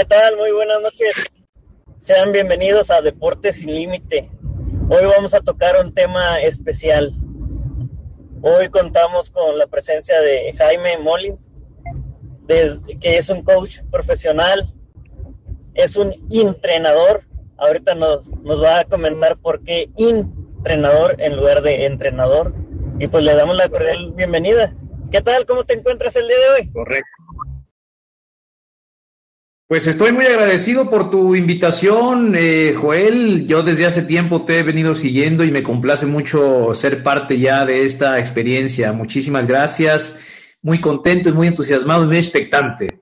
¿Qué tal? Muy buenas noches. Sean bienvenidos a Deportes sin Límite. Hoy vamos a tocar un tema especial. Hoy contamos con la presencia de Jaime Molins, que es un coach profesional, es un entrenador. Ahorita nos, nos va a comentar por qué entrenador en lugar de entrenador. Y pues le damos la cordial bienvenida. ¿Qué tal? ¿Cómo te encuentras el día de hoy? Correcto. Pues estoy muy agradecido por tu invitación, eh, Joel. Yo desde hace tiempo te he venido siguiendo y me complace mucho ser parte ya de esta experiencia. Muchísimas gracias. Muy contento y muy entusiasmado y muy expectante.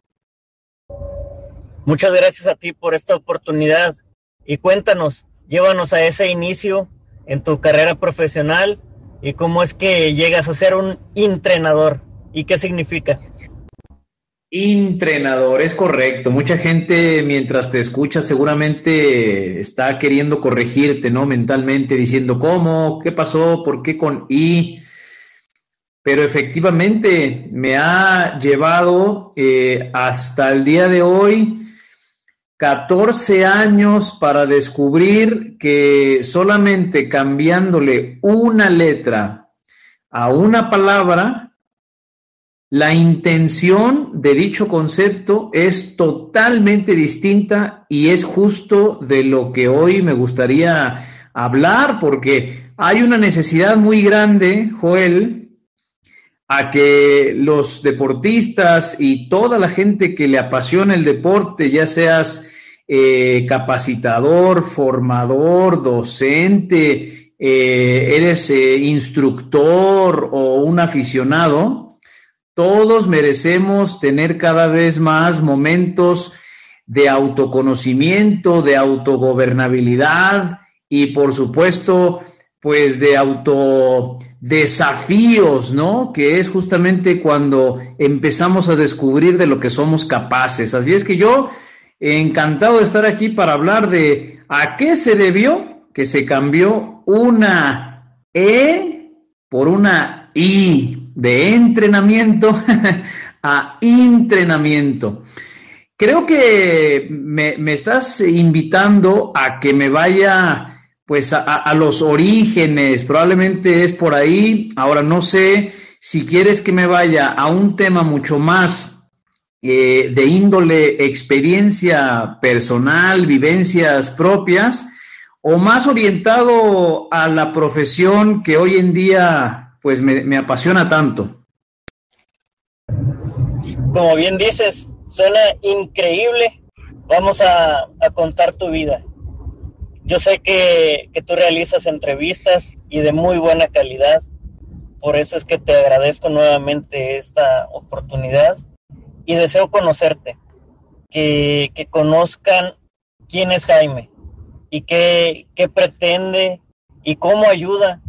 Muchas gracias a ti por esta oportunidad. Y cuéntanos, llévanos a ese inicio en tu carrera profesional y cómo es que llegas a ser un entrenador y qué significa. Entrenador, es correcto. Mucha gente mientras te escucha seguramente está queriendo corregirte, ¿no? Mentalmente diciendo, ¿cómo? ¿Qué pasó? ¿Por qué con I? Pero efectivamente me ha llevado eh, hasta el día de hoy 14 años para descubrir que solamente cambiándole una letra a una palabra, la intención de dicho concepto es totalmente distinta y es justo de lo que hoy me gustaría hablar, porque hay una necesidad muy grande, Joel, a que los deportistas y toda la gente que le apasiona el deporte, ya seas eh, capacitador, formador, docente, eh, eres eh, instructor o un aficionado, todos merecemos tener cada vez más momentos de autoconocimiento, de autogobernabilidad y por supuesto, pues de autodesafíos, ¿no? Que es justamente cuando empezamos a descubrir de lo que somos capaces. Así es que yo encantado de estar aquí para hablar de a qué se debió que se cambió una E por una I de entrenamiento a entrenamiento. Creo que me, estás invitando a que me vaya pues a, los orígenes, probablemente es por ahí. Ahora no sé si quieres que me vaya a un tema mucho más eh, de índole experiencia personal, vivencias propias, o más orientado a la profesión que hoy en día pues me, apasiona tanto. Como bien dices, suena increíble. Vamos a, contar tu vida. Yo sé que, que, tú realizas entrevistas y de muy buena calidad. Por eso es que te agradezco nuevamente esta oportunidad y deseo conocerte, que, que conozcan quién es Jaime y qué, qué pretende y cómo ayuda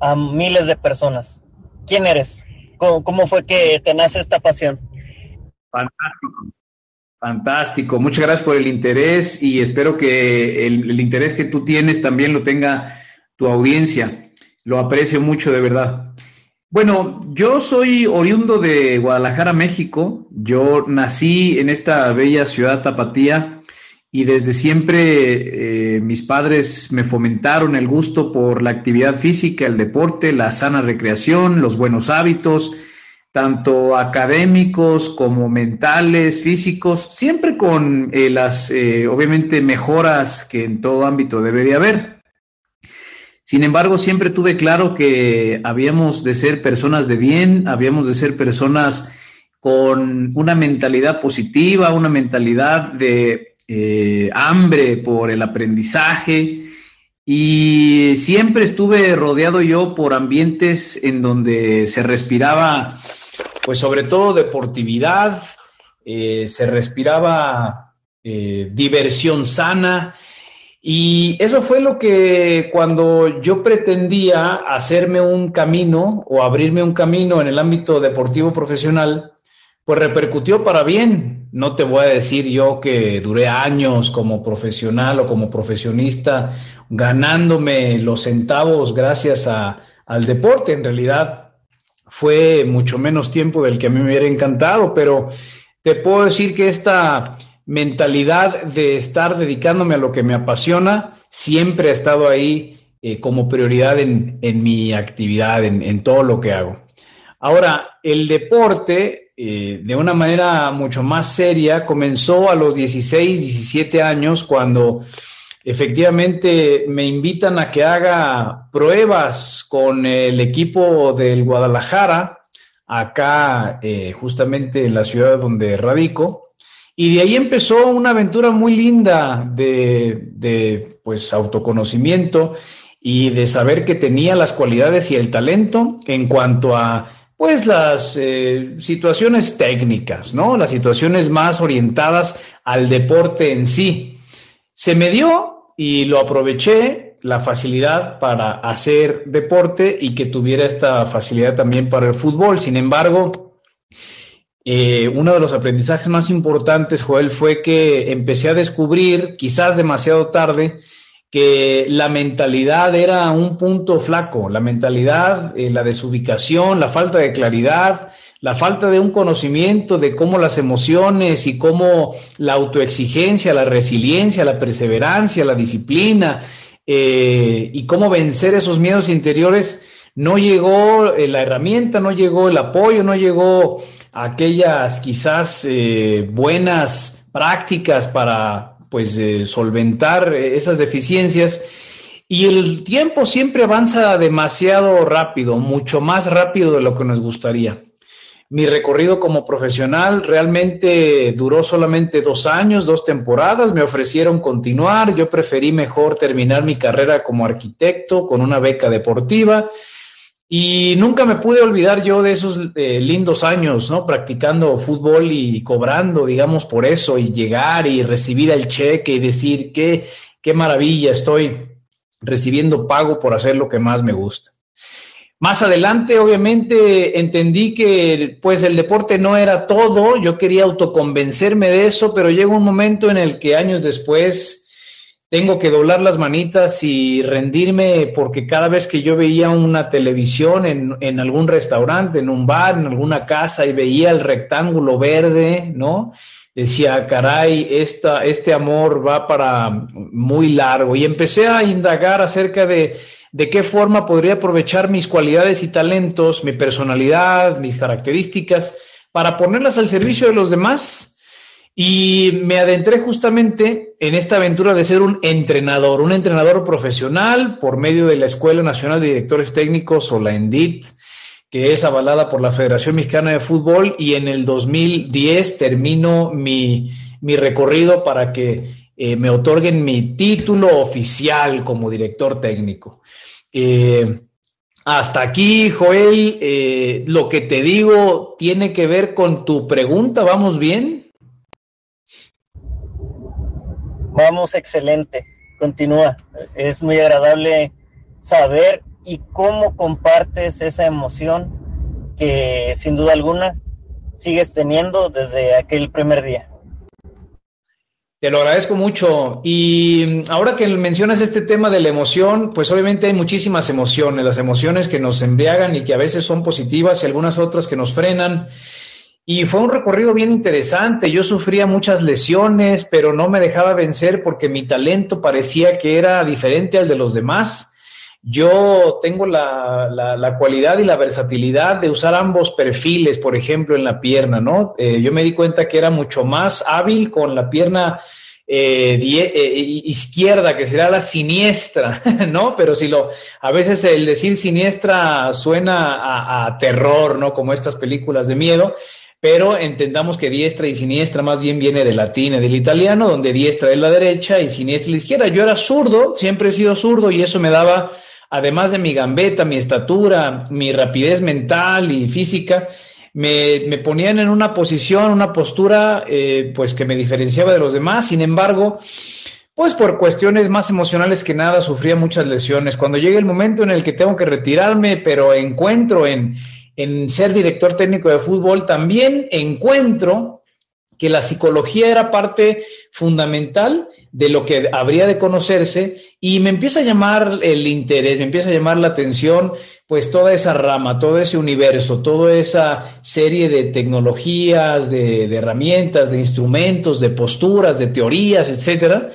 a miles de personas. ¿Quién eres? ¿Cómo, fue que te nace esta pasión? Fantástico. Fantástico. Muchas gracias por el interés y espero que el, el interés que tú tienes también lo tenga tu audiencia. Lo aprecio mucho, de verdad. Bueno, yo soy oriundo de Guadalajara, México. Yo nací en esta bella ciudad tapatía y desde siempre eh, mis padres me fomentaron el gusto por la actividad física, el deporte, la sana recreación, los buenos hábitos, tanto académicos como mentales, físicos, siempre con eh, las, eh, obviamente, mejoras que en todo ámbito debería haber. Sin embargo, siempre tuve claro que habíamos de ser personas de bien, habíamos de ser personas con una mentalidad positiva, una mentalidad de eh, hambre por el aprendizaje y siempre estuve rodeado yo por ambientes en donde se respiraba, pues sobre todo deportividad, eh, se respiraba eh, diversión sana y eso fue lo que cuando yo pretendía hacerme un camino o abrirme un camino en el ámbito deportivo profesional, pues repercutió para bien. No te voy a decir yo que duré años como profesional o como profesionista ganándome los centavos gracias al deporte. En realidad fue mucho menos tiempo del que a mí me hubiera encantado, pero te puedo decir que esta mentalidad de estar dedicándome a lo que me apasiona siempre ha estado ahí eh, como prioridad en, mi actividad, en, todo lo que hago. Ahora, el deporte, eh, de una manera mucho más seria, comenzó a los 16, 17 años, cuando efectivamente me invitan a que haga pruebas con el equipo del Guadalajara, acá eh, justamente en la ciudad donde radico. Y de ahí empezó una aventura muy linda de, de pues autoconocimiento y de saber que tenía las cualidades y el talento en cuanto a pues las eh, situaciones técnicas, ¿no? Las situaciones más orientadas al deporte en sí. Se me dio y lo aproveché la facilidad para hacer deporte y que tuviera esta facilidad también para el fútbol. Sin embargo, eh, uno de los aprendizajes más importantes, Joel, fue que empecé a descubrir, quizás demasiado tarde, que la mentalidad era un punto flaco, la mentalidad, eh, la desubicación, la falta de claridad, la falta de un conocimiento de cómo las emociones y cómo la autoexigencia, la resiliencia, la perseverancia, la disciplina eh, y cómo vencer esos miedos interiores, no llegó eh, la herramienta, no llegó el apoyo, no llegó aquellas quizás buenas prácticas para pues solventar esas deficiencias. Y el tiempo siempre avanza demasiado rápido, mucho más rápido de lo que nos gustaría. Mi recorrido como profesional realmente duró solamente dos años, dos temporadas. Me ofrecieron continuar. Yo preferí mejor terminar mi carrera como arquitecto con una beca deportiva y nunca me pude olvidar yo de esos eh, lindos años, ¿no? Practicando fútbol y cobrando, digamos, por eso, y llegar y recibir el cheque y decir, qué, qué maravilla, estoy recibiendo pago por hacer lo que más me gusta. Más adelante, obviamente, entendí que pues el deporte no era todo, yo quería autoconvencerme de eso, pero llegó un momento en el que años después tengo que doblar las manitas y rendirme porque cada vez que yo veía una televisión en, en, algún restaurante, en un bar, en alguna casa y veía el rectángulo verde, ¿no? Decía, caray, esta, este amor va para muy largo. Y empecé a indagar acerca de, de qué forma podría aprovechar mis cualidades y talentos, mi personalidad, mis características, para ponerlas al servicio de los demás y me adentré justamente en esta aventura de ser un entrenador, un entrenador profesional por medio de la Escuela Nacional de Directores Técnicos o la ENDIT, que es avalada por la Federación Mexicana de Fútbol y en el 2010 termino mi, recorrido para que eh, me otorguen mi título oficial como director técnico. Eh, hasta aquí, Joel, eh, lo que te digo tiene que ver con tu pregunta, ¿vamos bien? Vamos, excelente. Continúa. Es muy agradable saber y cómo compartes esa emoción que sin duda alguna sigues teniendo desde aquel primer día. Te lo agradezco mucho. Y ahora que mencionas este tema de la emoción, pues obviamente hay muchísimas emociones, las emociones que nos embriagan y que a veces son positivas y algunas otras que nos frenan. Y fue un recorrido bien interesante. Yo sufría muchas lesiones, pero no me dejaba vencer porque mi talento parecía que era diferente al de los demás. Yo tengo la, cualidad y la versatilidad de usar ambos perfiles, por ejemplo, en la pierna, ¿no? Eh, yo me di cuenta que era mucho más hábil con la pierna eh, eh, izquierda, que será la siniestra, ¿no? Pero si lo, a veces el decir siniestra suena a terror, ¿no? Como estas películas de miedo pero entendamos que diestra y siniestra más bien viene del latín y del italiano, donde diestra es la derecha y siniestra la izquierda. Yo era zurdo, siempre he sido zurdo y eso me daba, además de mi gambeta, mi estatura, mi rapidez mental y física, me, me ponían en una posición, una postura, eh, pues que me diferenciaba de los demás. Sin embargo, pues por cuestiones más emocionales que nada, sufría muchas lesiones. Cuando llega el momento en el que tengo que retirarme, pero encuentro en en ser director técnico de fútbol, también encuentro que la psicología era parte fundamental de lo que habría de conocerse y me empieza a llamar el interés, me empieza a llamar la atención, pues toda esa rama, todo ese universo, toda esa serie de tecnologías, de, de herramientas, de instrumentos, de posturas, de teorías, etcétera.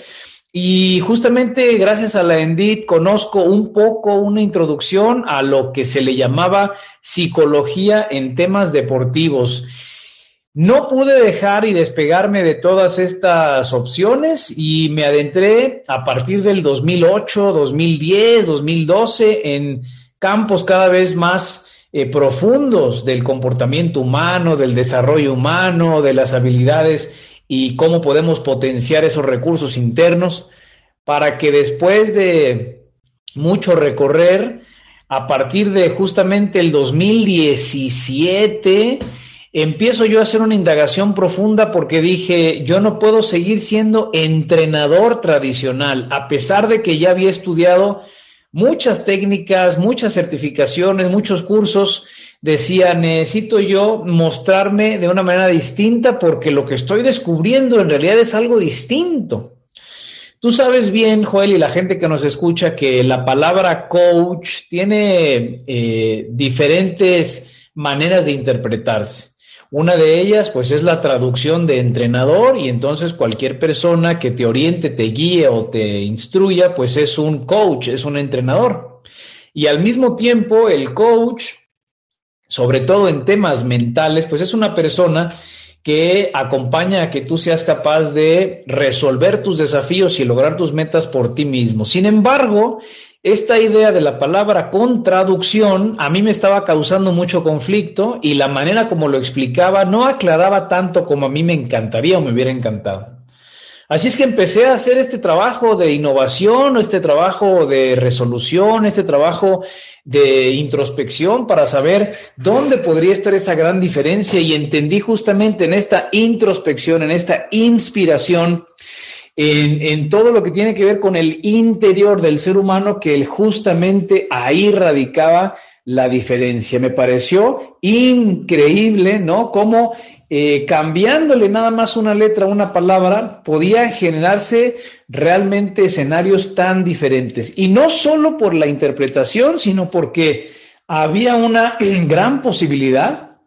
Y justamente gracias a la ENDIT conozco un poco una introducción a lo que se le llamaba psicología en temas deportivos. No pude dejar y despegarme de todas estas opciones y me adentré a partir del 2008, 2010, 2012 en campos cada vez más eh, profundos del comportamiento humano, del desarrollo humano, de las habilidades y cómo podemos potenciar esos recursos internos para que después de mucho recorrer, a partir de justamente el 2017, empiezo yo a hacer una indagación profunda porque dije, yo no puedo seguir siendo entrenador tradicional, a pesar de que ya había estudiado muchas técnicas, muchas certificaciones, muchos cursos, decía, necesito yo mostrarme de una manera distinta porque lo que estoy descubriendo en realidad es algo distinto. Tú sabes bien, Joel, y la gente que nos escucha, que la palabra coach tiene eh, diferentes maneras de interpretarse. Una de ellas, pues, es la traducción de entrenador y entonces cualquier persona que te oriente, te guíe o te instruya, pues es un coach, es un entrenador. Y al mismo tiempo, el coach, sobre todo en temas mentales, pues es una persona que acompaña a que tú seas capaz de resolver tus desafíos y lograr tus metas por ti mismo. Sin embargo, esta idea de la palabra con traducción a mí me estaba causando mucho conflicto y la manera como lo explicaba no aclaraba tanto como a mí me encantaría o me hubiera encantado. Así es que empecé a hacer este trabajo de innovación, este trabajo de resolución, este trabajo de introspección para saber dónde podría estar esa gran diferencia y entendí justamente en esta introspección, en esta inspiración, en, todo lo que tiene que ver con el interior del ser humano, que justamente ahí radicaba la diferencia. Me pareció increíble, ¿no? Cómo eh, cambiándole nada más una letra, una palabra, podía generarse realmente escenarios tan diferentes. Y no solo por la interpretación, sino porque había una gran posibilidad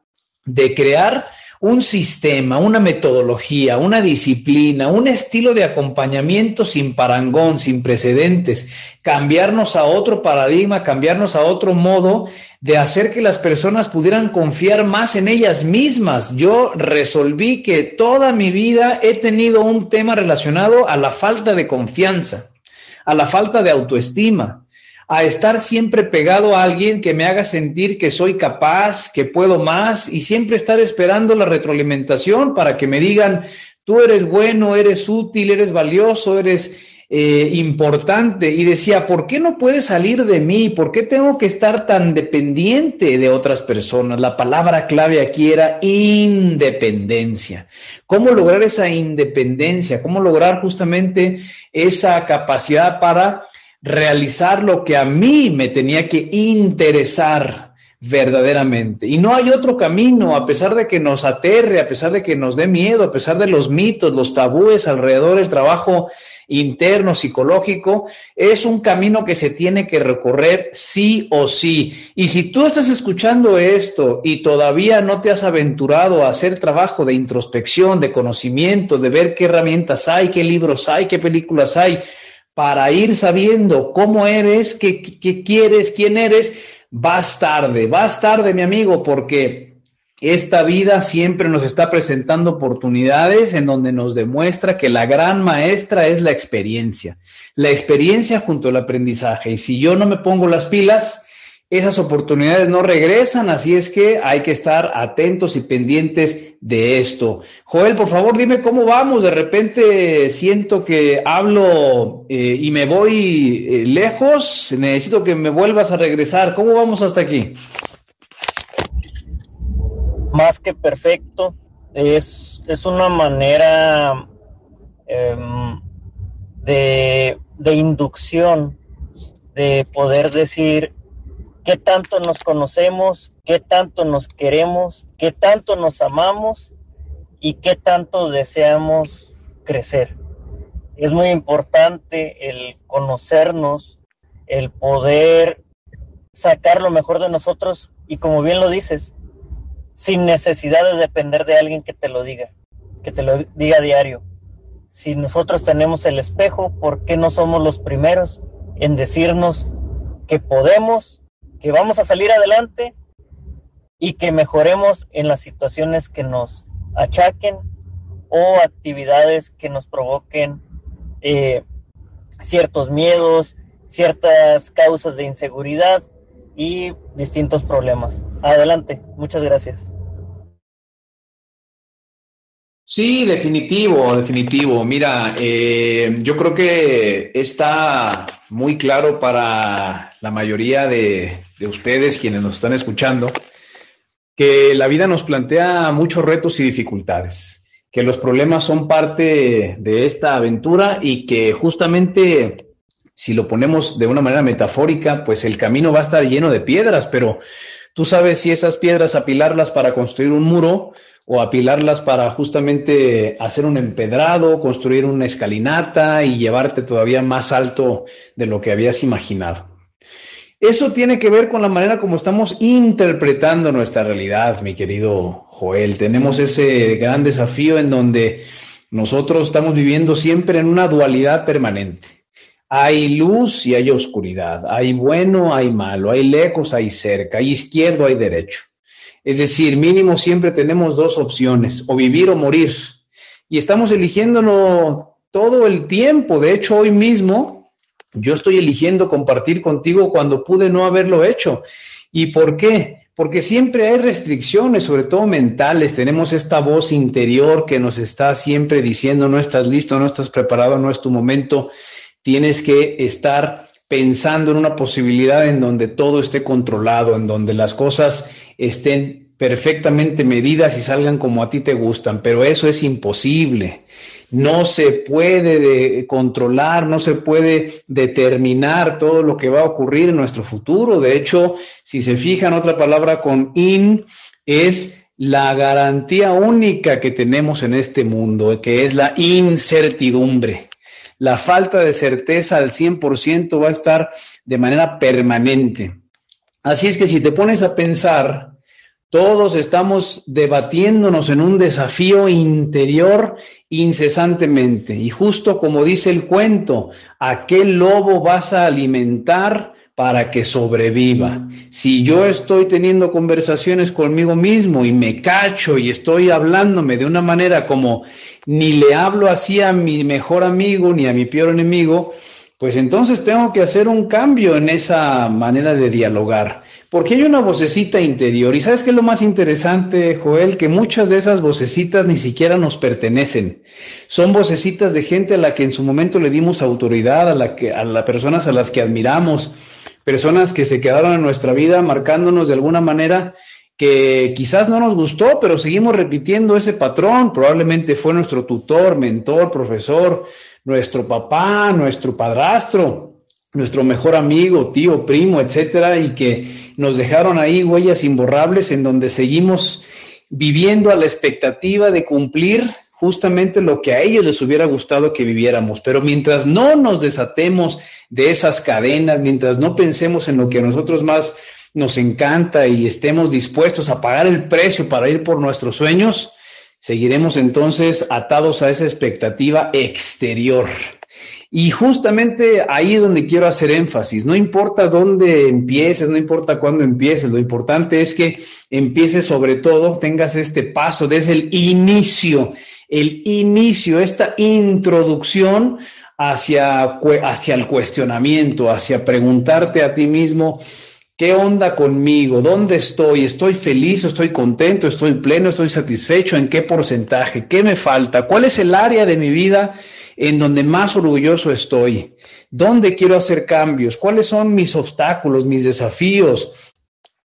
de crear un sistema, una metodología, una disciplina, un estilo de acompañamiento sin parangón, sin precedentes, cambiarnos a otro paradigma, cambiarnos a otro modo de hacer que las personas pudieran confiar más en ellas mismas. Yo resolví que toda mi vida he tenido un tema relacionado a la falta de confianza, a la falta de autoestima a estar siempre pegado a alguien que me haga sentir que soy capaz, que puedo más y siempre estar esperando la retroalimentación para que me digan, tú eres bueno, eres útil, eres valioso, eres eh, importante. Y decía, ¿por qué no puede salir de mí? ¿Por qué tengo que estar tan dependiente de otras personas? La palabra clave aquí era independencia. ¿Cómo lograr esa independencia? ¿Cómo lograr justamente esa capacidad para realizar lo que a mí me tenía que interesar verdaderamente. Y no hay otro camino, a pesar de que nos aterre, a pesar de que nos dé miedo, a pesar de los mitos, los tabúes alrededor del trabajo interno, psicológico, es un camino que se tiene que recorrer sí o sí. Y si tú estás escuchando esto y todavía no te has aventurado a hacer trabajo de introspección, de conocimiento, de ver qué herramientas hay, qué libros hay, qué películas hay, para ir sabiendo cómo eres, qué, quieres, quién eres, vas tarde, vas tarde, mi amigo, porque esta vida siempre nos está presentando oportunidades en donde nos demuestra que la gran maestra es la experiencia, la experiencia junto al aprendizaje. Y si yo no me pongo las pilas, esas oportunidades no regresan, así es que hay que estar atentos y pendientes de esto. Joel, por favor, dime cómo vamos. De repente siento que hablo eh, y me voy eh, lejos. Necesito que me vuelvas a regresar. ¿Cómo vamos hasta aquí? Más que perfecto. Es, es una manera em, de, de inducción de poder decir qué tanto nos conocemos, qué tanto nos queremos, qué tanto nos amamos y qué tanto deseamos crecer. Es muy importante el conocernos, el poder sacar lo mejor de nosotros y como bien lo dices, sin necesidad de depender de alguien que te lo diga, que te lo diga a diario. Si nosotros tenemos el espejo, ¿por qué no somos los primeros en decirnos que podemos, que vamos a salir adelante y que mejoremos en las situaciones que nos achaquen o actividades que nos provoquen eh, ciertos miedos, ciertas causas de inseguridad y distintos problemas. Adelante, muchas gracias. Sí, definitivo, definitivo. Mira, eh, yo creo que está muy claro para la mayoría de, de ustedes quienes nos están escuchando que la vida nos plantea muchos retos y dificultades, que los problemas son parte de esta aventura y que justamente si lo ponemos de una manera metafórica, pues el camino va a estar lleno de piedras, pero tú sabes si esas piedras apilarlas para construir un muro o apilarlas para justamente hacer un empedrado, construir una escalinata y llevarte todavía más alto de lo que habías imaginado. Eso tiene que ver con la manera como estamos interpretando nuestra realidad, mi querido Joel. Tenemos ese gran desafío en donde nosotros estamos viviendo siempre en una dualidad permanente. Hay luz y hay oscuridad, hay bueno, hay malo, hay lejos, hay cerca, hay izquierdo, hay derecho. Es decir, mínimo siempre tenemos dos opciones, o vivir o morir. Y estamos eligiéndolo todo el tiempo. De hecho, hoy mismo yo estoy eligiendo compartir contigo cuando pude no haberlo hecho. ¿Y por qué? Porque siempre hay restricciones, sobre todo mentales. Tenemos esta voz interior que nos está siempre diciendo, no estás listo, no estás preparado, no es tu momento tienes que estar pensando en una posibilidad en donde todo esté controlado, en donde las cosas estén perfectamente medidas y salgan como a ti te gustan, pero eso es imposible. No se puede controlar, no se puede determinar todo lo que va a ocurrir en nuestro futuro. De hecho, si se fijan, otra palabra con in es la garantía única que tenemos en este mundo, que es la incertidumbre la falta de certeza al 100% va a estar de manera permanente. Así es que si te pones a pensar, todos estamos debatiéndonos en un desafío interior incesantemente. Y justo como dice el cuento, ¿a qué lobo vas a alimentar para que sobreviva? Si yo estoy teniendo conversaciones conmigo mismo y me cacho y estoy hablándome de una manera como ni le hablo así a mi mejor amigo ni a mi peor enemigo, pues entonces tengo que hacer un cambio en esa manera de dialogar, porque hay una vocecita interior. Y sabes qué es lo más interesante, Joel, que muchas de esas vocecitas ni siquiera nos pertenecen. Son vocecitas de gente a la que en su momento le dimos autoridad, a la que a las personas a las que admiramos, personas que se quedaron en nuestra vida marcándonos de alguna manera que quizás no nos gustó, pero seguimos repitiendo ese patrón. Probablemente fue nuestro tutor, mentor, profesor, nuestro papá, nuestro padrastro, nuestro mejor amigo, tío, primo, etcétera, y que nos dejaron ahí huellas imborrables en donde seguimos viviendo a la expectativa de cumplir justamente lo que a ellos les hubiera gustado que viviéramos. Pero mientras no nos desatemos de esas cadenas, mientras no pensemos en lo que a nosotros más nos encanta y estemos dispuestos a pagar el precio para ir por nuestros sueños, seguiremos entonces atados a esa expectativa exterior. Y justamente ahí es donde quiero hacer énfasis. No importa dónde empieces, no importa cuándo empieces, lo importante es que empieces sobre todo, tengas este paso desde el inicio, el inicio, esta introducción hacia, hacia el cuestionamiento, hacia preguntarte a ti mismo, ¿Qué onda conmigo? ¿Dónde estoy? ¿Estoy feliz? ¿Estoy contento? ¿Estoy pleno? ¿Estoy satisfecho? ¿En qué porcentaje? ¿Qué me falta? ¿Cuál es el área de mi vida en donde más orgulloso estoy? ¿Dónde quiero hacer cambios? ¿Cuáles son mis obstáculos, mis desafíos?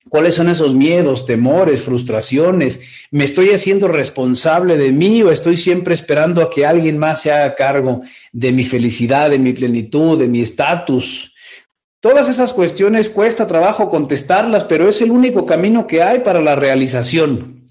¿Cuáles son esos miedos, temores, frustraciones? ¿Me estoy haciendo responsable de mí o estoy siempre esperando a que alguien más se haga cargo de mi felicidad, de mi plenitud, de mi estatus? Todas esas cuestiones cuesta trabajo contestarlas, pero es el único camino que hay para la realización.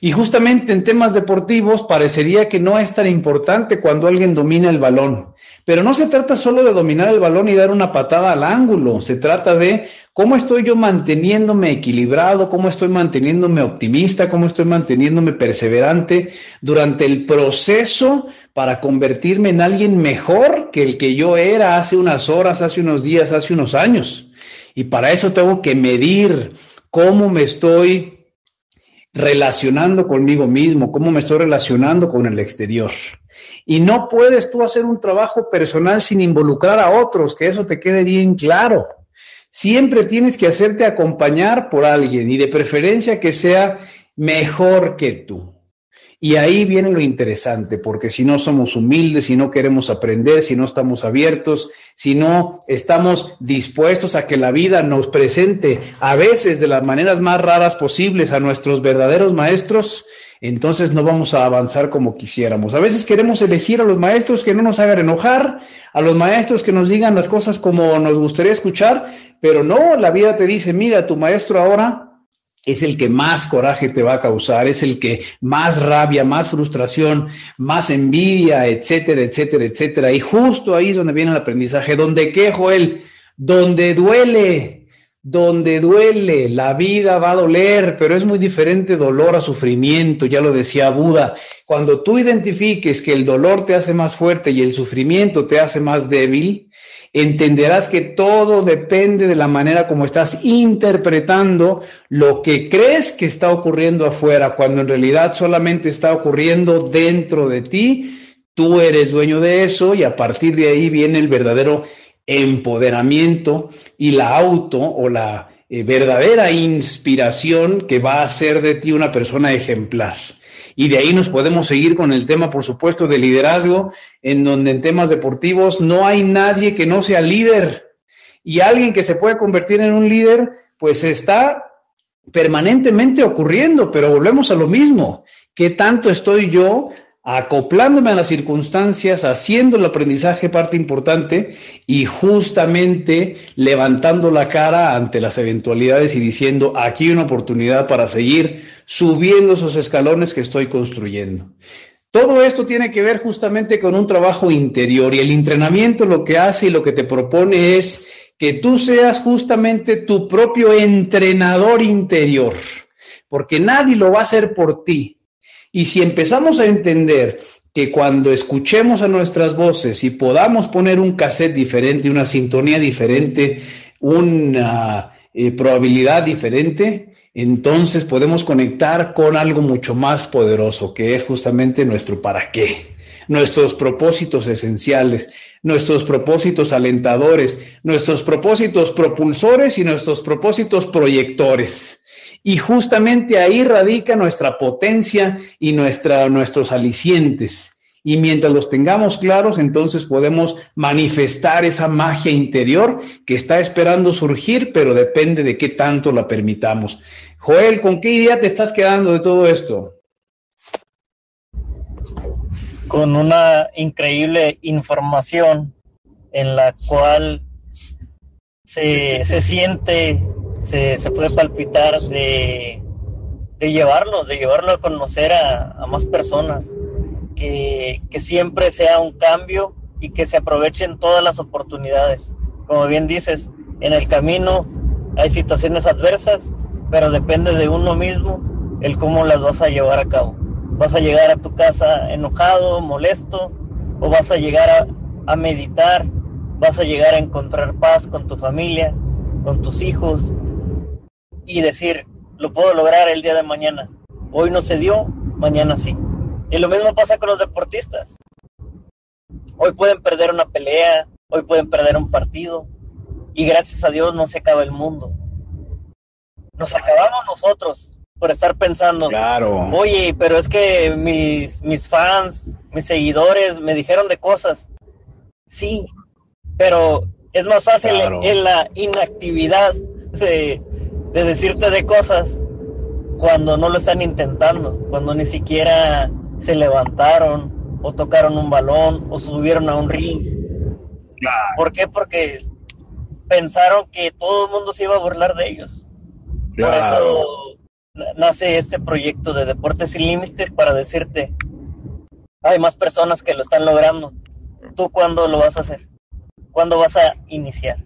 Y justamente en temas deportivos parecería que no es tan importante cuando alguien domina el balón. Pero no se trata solo de dominar el balón y dar una patada al ángulo, se trata de cómo estoy yo manteniéndome equilibrado, cómo estoy manteniéndome optimista, cómo estoy manteniéndome perseverante durante el proceso para convertirme en alguien mejor que el que yo era hace unas horas, hace unos días, hace unos años. Y para eso tengo que medir cómo me estoy relacionando conmigo mismo, cómo me estoy relacionando con el exterior. Y no puedes tú hacer un trabajo personal sin involucrar a otros, que eso te quede bien claro. Siempre tienes que hacerte acompañar por alguien y de preferencia que sea mejor que tú. Y ahí viene lo interesante, porque si no somos humildes, si no queremos aprender, si no estamos abiertos, si no estamos dispuestos a que la vida nos presente a veces de las maneras más raras posibles a nuestros verdaderos maestros, entonces no vamos a avanzar como quisiéramos. A veces queremos elegir a los maestros que no nos hagan enojar, a los maestros que nos digan las cosas como nos gustaría escuchar, pero no, la vida te dice, mira, tu maestro ahora es el que más coraje te va a causar, es el que más rabia, más frustración, más envidia, etcétera, etcétera, etcétera. Y justo ahí es donde viene el aprendizaje, donde quejo él, donde duele, donde duele, la vida va a doler, pero es muy diferente dolor a sufrimiento, ya lo decía Buda. Cuando tú identifiques que el dolor te hace más fuerte y el sufrimiento te hace más débil, entenderás que todo depende de la manera como estás interpretando lo que crees que está ocurriendo afuera, cuando en realidad solamente está ocurriendo dentro de ti. Tú eres dueño de eso y a partir de ahí viene el verdadero empoderamiento y la auto o la eh, verdadera inspiración que va a hacer de ti una persona ejemplar. Y de ahí nos podemos seguir con el tema, por supuesto, de liderazgo, en donde en temas deportivos no hay nadie que no sea líder. Y alguien que se puede convertir en un líder, pues está permanentemente ocurriendo, pero volvemos a lo mismo. ¿Qué tanto estoy yo acoplándome a las circunstancias, haciendo el aprendizaje parte importante y justamente levantando la cara ante las eventualidades y diciendo, aquí una oportunidad para seguir subiendo esos escalones que estoy construyendo. Todo esto tiene que ver justamente con un trabajo interior y el entrenamiento lo que hace y lo que te propone es que tú seas justamente tu propio entrenador interior, porque nadie lo va a hacer por ti, y si empezamos a entender que cuando escuchemos a nuestras voces y podamos poner un cassette diferente, una sintonía diferente, una eh, probabilidad diferente, entonces podemos conectar con algo mucho más poderoso, que es justamente nuestro para qué, nuestros propósitos esenciales, nuestros propósitos alentadores, nuestros propósitos propulsores y nuestros propósitos proyectores. Y justamente ahí radica nuestra potencia y nuestra, nuestros alicientes. Y mientras los tengamos claros, entonces podemos manifestar esa magia interior que está esperando surgir, pero depende de qué tanto la permitamos. Joel, ¿con qué idea te estás quedando de todo esto? Con una increíble información en la cual se, se siente se, puede palpitar de, de llevarlo, de llevarlo a conocer a, más personas, que, que, siempre sea un cambio y que se aprovechen todas las oportunidades. Como bien dices, en el camino hay situaciones adversas, pero depende de uno mismo el cómo las vas a llevar a cabo. Vas a llegar a tu casa enojado, molesto, o vas a llegar a, a meditar, vas a llegar a encontrar paz con tu familia, con tus hijos, y decir, lo puedo lograr el día de mañana. Hoy no se dio, mañana sí. Y lo mismo pasa con los deportistas. Hoy pueden perder una pelea, hoy pueden perder un partido y gracias a Dios no se acaba el mundo. Nos acabamos nosotros por estar pensando, claro. oye, pero es que mis, mis fans, mis seguidores me dijeron de cosas. Sí, pero es más fácil en la inactividad de, de decirte de cosas cuando no lo están intentando, cuando ni siquiera se levantaron o tocaron un balón o subieron a un ring. ¿Por qué? Porque pensaron que todo el mundo se iba a burlar de ellos. Por eso nace este proyecto de Deportes Sin Límite para decirte, hay más personas que lo están logrando. ¿Tú cuándo lo vas a hacer? ¿Cuándo vas a iniciar?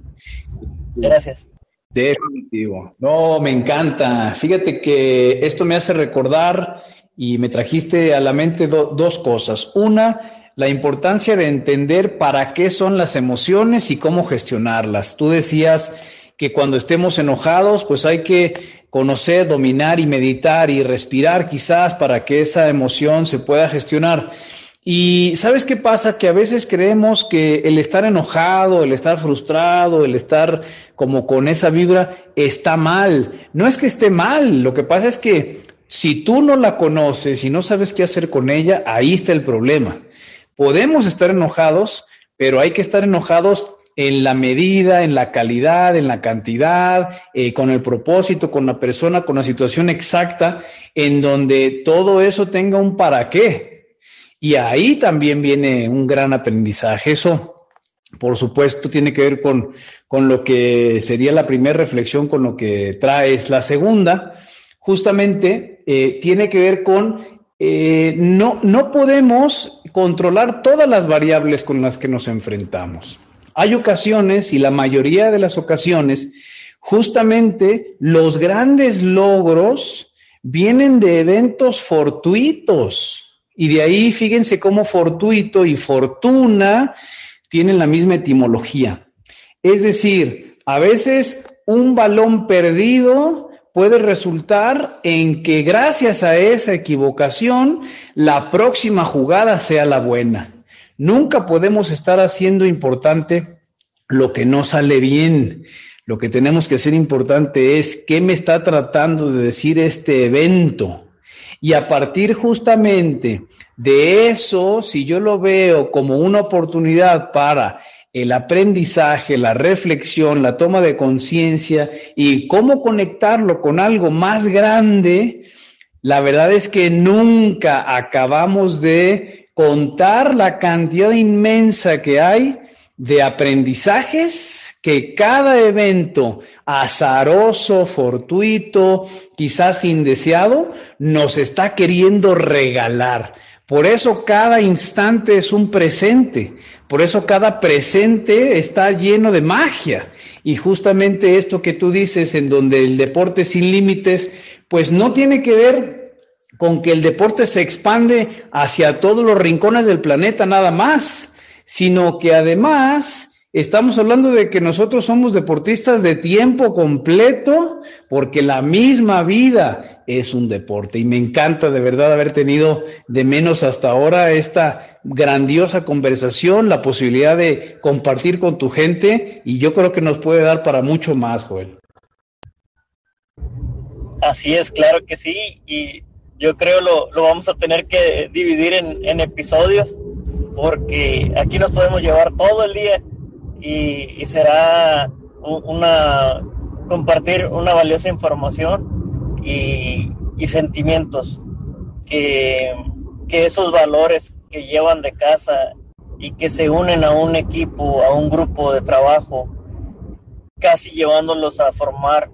Gracias. Definitivo. No, me encanta. Fíjate que esto me hace recordar y me trajiste a la mente dos cosas. Una, la importancia de entender para qué son las emociones y cómo gestionarlas. Tú decías que cuando estemos enojados, pues hay que conocer, dominar y meditar y respirar quizás para que esa emoción se pueda gestionar. Y sabes qué pasa? Que a veces creemos que el estar enojado, el estar frustrado, el estar como con esa vibra está mal. No es que esté mal, lo que pasa es que si tú no la conoces y no sabes qué hacer con ella, ahí está el problema. Podemos estar enojados, pero hay que estar enojados en la medida, en la calidad, en la cantidad, eh, con el propósito, con la persona, con la situación exacta, en donde todo eso tenga un para qué. Y ahí también viene un gran aprendizaje. Eso, por supuesto, tiene que ver con, con lo que sería la primera reflexión, con lo que traes. La segunda, justamente, eh, tiene que ver con eh, no, no podemos controlar todas las variables con las que nos enfrentamos. Hay ocasiones, y la mayoría de las ocasiones, justamente los grandes logros vienen de eventos fortuitos. Y de ahí, fíjense cómo fortuito y fortuna tienen la misma etimología. Es decir, a veces un balón perdido puede resultar en que gracias a esa equivocación la próxima jugada sea la buena. Nunca podemos estar haciendo importante lo que no sale bien. Lo que tenemos que hacer importante es qué me está tratando de decir este evento. Y a partir justamente de eso, si yo lo veo como una oportunidad para el aprendizaje, la reflexión, la toma de conciencia y cómo conectarlo con algo más grande, la verdad es que nunca acabamos de contar la cantidad inmensa que hay de aprendizajes que cada evento azaroso, fortuito, quizás indeseado, nos está queriendo regalar. Por eso cada instante es un presente, por eso cada presente está lleno de magia. Y justamente esto que tú dices, en donde el deporte sin límites, pues no tiene que ver con que el deporte se expande hacia todos los rincones del planeta nada más, sino que además Estamos hablando de que nosotros somos deportistas de tiempo completo porque la misma vida es un deporte y me encanta de verdad haber tenido de menos hasta ahora esta grandiosa conversación, la posibilidad de compartir con tu gente y yo creo que nos puede dar para mucho más, Joel. Así es, claro que sí y yo creo lo, lo vamos a tener que dividir en, en episodios porque aquí nos podemos llevar todo el día y, será una compartir una valiosa información y, sentimientos que, que, esos valores que llevan de casa y que se unen a un equipo, a un grupo de trabajo, casi llevándolos a formar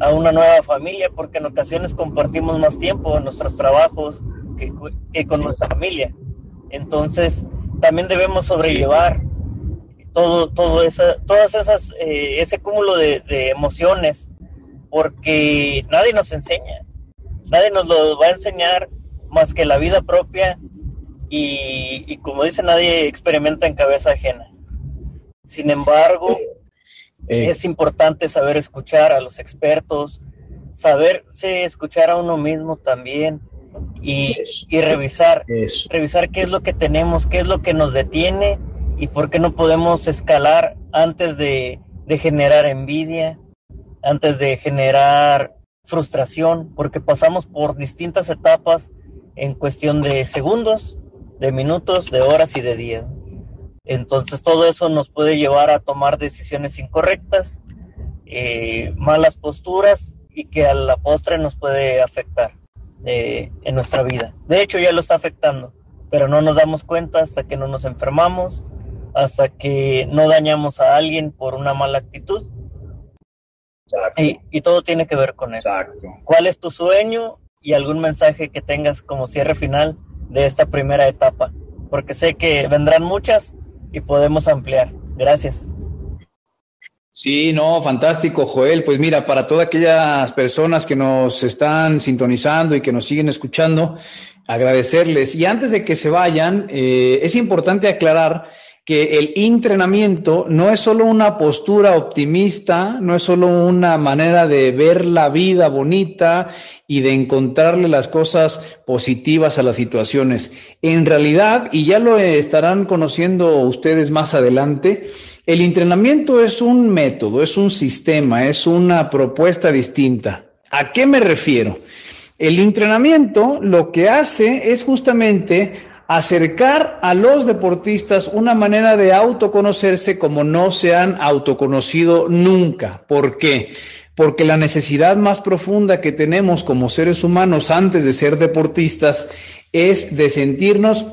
a una nueva familia, porque en ocasiones compartimos más tiempo en nuestros trabajos que, que con nuestra familia. Entonces, también debemos sobrellevar todo, todo esa, todas esas, eh, ese cúmulo de, emociones, porque nadie nos enseña, nadie nos lo va a enseñar más que la vida propia y, como dice, nadie experimenta en cabeza ajena. Sin embargo, eh. es importante saber escuchar a los expertos, saberse escuchar a uno mismo también y, y revisar, revisar qué es lo que tenemos, qué es lo que nos detiene y por qué no podemos escalar antes de, generar envidia, antes de generar frustración, porque pasamos por distintas etapas en cuestión de segundos, de minutos, de horas y de días. Entonces todo eso nos puede llevar a tomar decisiones incorrectas, eh, malas posturas y que a la postre nos puede afectar eh, en nuestra vida. De hecho ya lo está afectando, pero no nos damos cuenta hasta que no nos enfermamos hasta que no dañamos a alguien por una mala actitud Y, y, todo tiene que ver con eso. Exacto. ¿Cuál es tu sueño y algún mensaje que tengas como cierre final de esta primera etapa? Porque sé que vendrán muchas y podemos ampliar. Gracias. Sí, no, fantástico, Joel. Pues mira, para todas aquellas personas que nos están sintonizando y que nos siguen escuchando, agradecerles. Y antes de que se vayan, eh, es importante aclarar que el entrenamiento no es solo una postura optimista, no es solo una manera de ver la vida bonita y de encontrarle las cosas positivas a las situaciones. En realidad, y ya lo estarán conociendo ustedes más adelante, el entrenamiento es un método, es un sistema, es una propuesta distinta. ¿A qué me refiero? El entrenamiento lo que hace es justamente acercar a los deportistas una manera de autoconocerse como no se han autoconocido nunca. ¿Por qué? Porque la necesidad más profunda que tenemos como seres humanos antes de ser deportistas es de sentirnos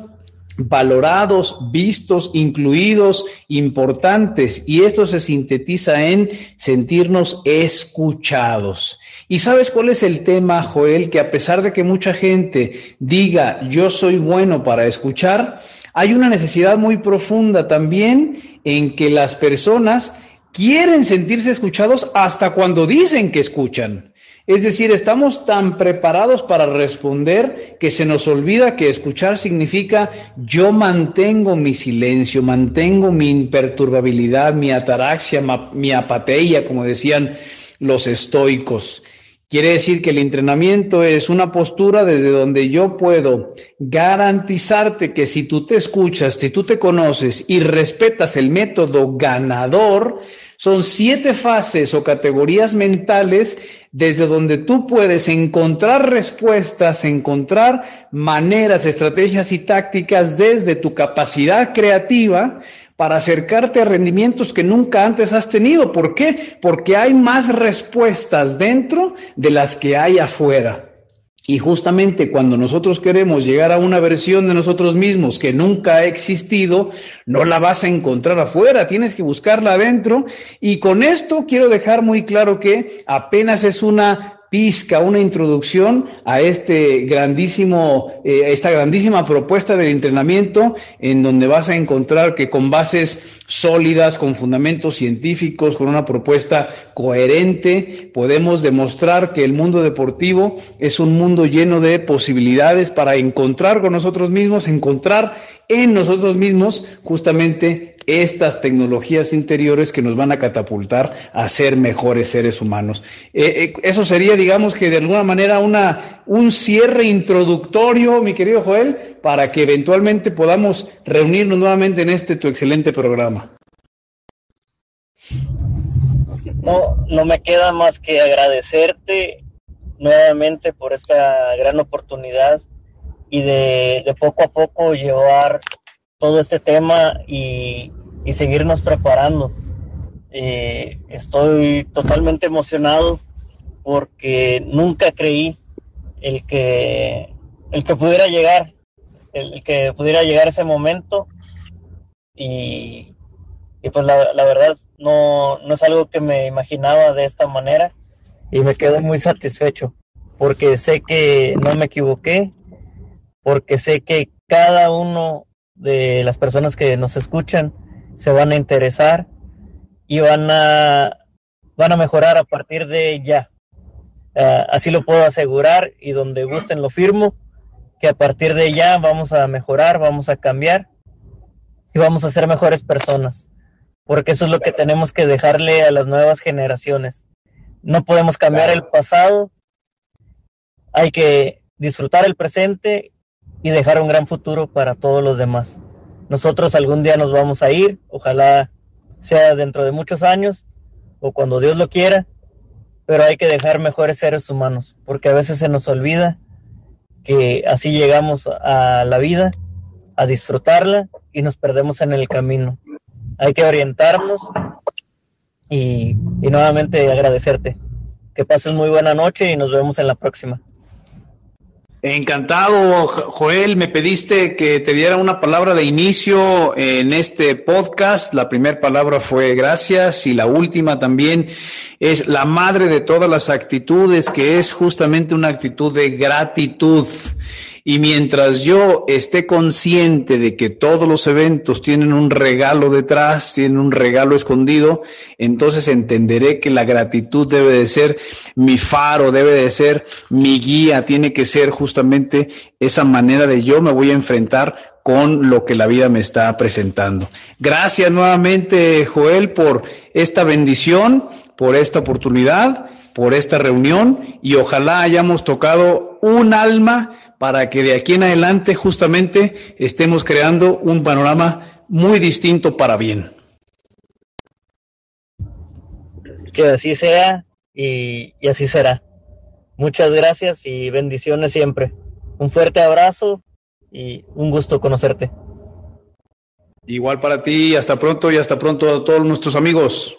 valorados, vistos, incluidos, importantes. Y esto se sintetiza en sentirnos escuchados. ¿Y sabes cuál es el tema, Joel? Que a pesar de que mucha gente diga yo soy bueno para escuchar, hay una necesidad muy profunda también en que las personas quieren sentirse escuchados hasta cuando dicen que escuchan. Es decir, estamos tan preparados para responder que se nos olvida que escuchar significa yo mantengo mi silencio, mantengo mi imperturbabilidad, mi ataraxia, mi apatía, como decían los estoicos. Quiere decir que el entrenamiento es una postura desde donde yo puedo garantizarte que si tú te escuchas, si tú te conoces y respetas el método ganador, son siete fases o categorías mentales desde donde tú puedes encontrar respuestas, encontrar maneras, estrategias y tácticas desde tu capacidad creativa para acercarte a rendimientos que nunca antes has tenido. ¿Por qué? Porque hay más respuestas dentro de las que hay afuera. Y justamente cuando nosotros queremos llegar a una versión de nosotros mismos que nunca ha existido, no la vas a encontrar afuera, tienes que buscarla adentro. Y con esto quiero dejar muy claro que apenas es una pizca, una introducción a este grandísimo, eh, esta grandísima propuesta de entrenamiento en donde vas a encontrar que con bases sólidas, con fundamentos científicos, con una propuesta coherente, podemos demostrar que el mundo deportivo es un mundo lleno de posibilidades para encontrar con nosotros mismos, encontrar en nosotros mismos justamente estas tecnologías interiores que nos van a catapultar a ser mejores seres humanos. Eh, eh, eso sería, digamos que de alguna manera una, un cierre introductorio, mi querido Joel, para que eventualmente podamos reunirnos nuevamente en este tu excelente programa. No, no me queda más que agradecerte nuevamente por esta gran oportunidad y de, de poco a poco llevar todo este tema y, y seguirnos preparando. Eh, estoy totalmente emocionado porque nunca creí el que el que pudiera llegar el, que pudiera llegar ese momento y, y pues la, la, verdad no, no es algo que me imaginaba de esta manera y me quedo muy satisfecho porque sé que no me equivoqué porque sé que cada uno de las personas que nos escuchan se van a interesar y van a, van a mejorar a partir de ya. Uh, así lo puedo asegurar y donde gusten lo firmo, que a partir de ya vamos a mejorar, vamos a cambiar y vamos a ser mejores personas, porque eso es lo que tenemos que dejarle a las nuevas generaciones. No podemos cambiar el pasado, hay que disfrutar el presente y dejar un gran futuro para todos los demás. Nosotros algún día nos vamos a ir, ojalá sea dentro de muchos años o cuando Dios lo quiera, pero hay que dejar mejores seres humanos, porque a veces se nos olvida que así llegamos a la vida, a disfrutarla y nos perdemos en el camino. Hay que orientarnos y, y nuevamente agradecerte. Que pases muy buena noche y nos vemos en la próxima. Encantado, Joel. Me pediste que te diera una palabra de inicio en este podcast. La primera palabra fue gracias y la última también es la madre de todas las actitudes, que es justamente una actitud de gratitud. Y mientras yo esté consciente de que todos los eventos tienen un regalo detrás, tienen un regalo escondido, entonces entenderé que la gratitud debe de ser mi faro, debe de ser mi guía, tiene que ser justamente esa manera de yo me voy a enfrentar con lo que la vida me está presentando. Gracias nuevamente, Joel, por esta bendición, por esta oportunidad, por esta reunión y ojalá hayamos tocado un alma para que de aquí en adelante justamente estemos creando un panorama muy distinto para bien. Que así sea y, así será. Muchas gracias y bendiciones siempre. Un fuerte abrazo y un gusto conocerte. Igual para ti, hasta pronto y hasta pronto a todos nuestros amigos.